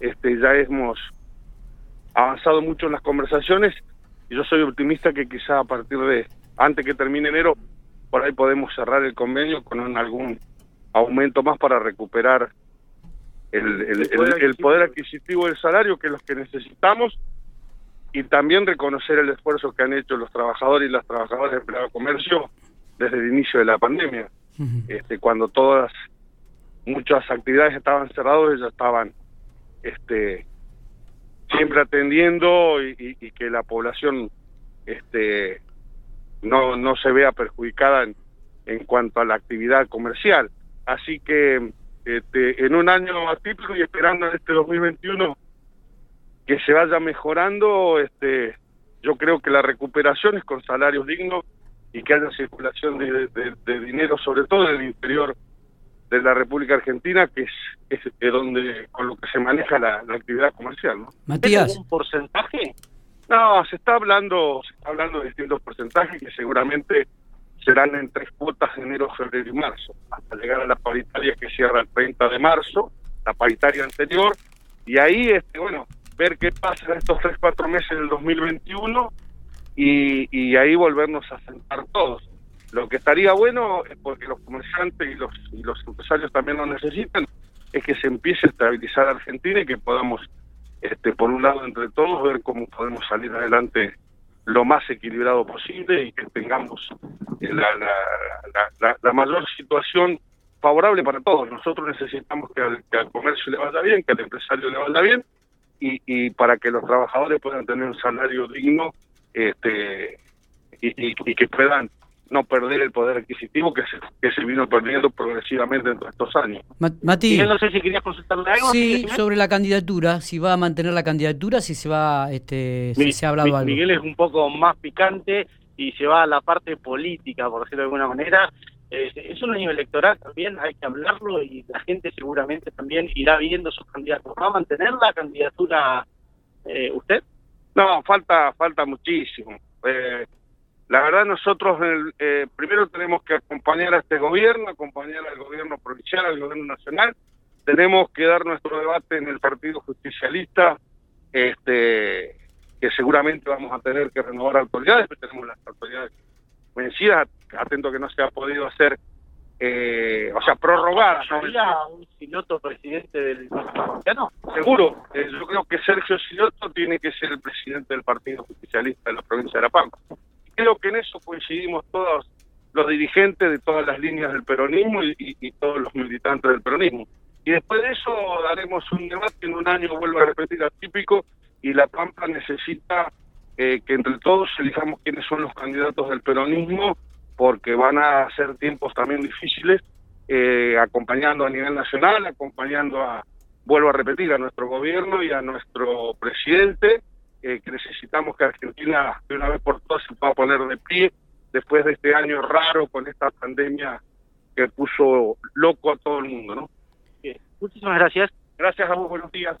este, ya hemos avanzado mucho en las conversaciones y yo soy optimista que quizá a partir de antes que termine enero por ahí podemos cerrar el convenio con algún aumento más para recuperar el, el, poder adquisitivo. del salario, que es lo que necesitamos, y también reconocer el esfuerzo que han hecho los trabajadores y las trabajadoras del empleado comercio desde el inicio de la pandemia, este, cuando todas, muchas actividades estaban cerradas, ellos estaban este, siempre atendiendo y, y, que la población este, no, no se vea perjudicada en, cuanto a la actividad comercial. Así que este, en un año atípico y esperando este 2021 que se vaya mejorando, este, yo creo que la recuperación es con salarios dignos y que haya circulación de, dinero, sobre todo en el interior de la República Argentina, que es, es donde con lo que se maneja la, actividad comercial. ¿no? Matías, un porcentaje? No, se está hablando, se está hablando de distintos porcentajes que seguramente serán en tres cuotas de enero, febrero y marzo, hasta llegar a la paritaria que cierra el 30 de marzo, la paritaria anterior, y ahí, este, bueno, ver qué pasa en estos tres, cuatro meses del 2021 y, y ahí volvernos a sentar todos. Lo que estaría bueno, porque los comerciantes y los, y los empresarios también lo necesitan, es que se empiece a estabilizar Argentina y que podamos, este, por un lado, entre todos, ver cómo podemos salir adelante lo más equilibrado posible y que tengamos la, la, la, mayor situación favorable para todos. Nosotros necesitamos que al, comercio le vaya bien, que al empresario le vaya bien y, y para que los trabajadores puedan tener un salario digno este y, y que puedan no perder el poder adquisitivo que se, que se vino perdiendo progresivamente en todos estos años. Mati, no sé si querías consultarle algo. Sí, sobre la candidatura, si va a mantener la candidatura, si se va, este, si se ha hablado algo. Miguel es un poco más picante y se va a la parte política, por decirlo de alguna manera. es un año electoral también, hay que hablarlo y la gente seguramente también irá viendo sus candidatos. ¿Va a mantener la candidatura eh, usted? No, falta falta muchísimo. Eh, la verdad nosotros eh, primero tenemos que acompañar a este gobierno, acompañar al gobierno provincial, al gobierno nacional. Tenemos que dar nuestro debate en el Partido Justicialista, este, que seguramente vamos a tener que renovar autoridades, pero tenemos las autoridades vencidas, atento que no se ha podido hacer, eh, o sea, prorrogadas. ¿Había un Siloto presidente del no Seguro, eh, yo creo que Sergio Siloto tiene que ser el presidente del Partido Justicialista de la provincia de La Pampa creo que en eso coincidimos todos los dirigentes de todas las líneas del peronismo y, todos los militantes del peronismo. Y después de eso daremos un debate en un año, vuelvo a repetir, atípico, y La Pampa necesita eh, que entre todos elijamos quiénes son los candidatos del peronismo, porque van a ser tiempos también difíciles, eh, acompañando a nivel nacional, acompañando a, vuelvo a repetir, a nuestro gobierno y a nuestro presidente, necesitamos que Argentina de una vez por todas se pueda poner de pie después de este año raro con esta pandemia que puso loco a todo el mundo, ¿no? Muchísimas gracias. Gracias a vos, buenos días.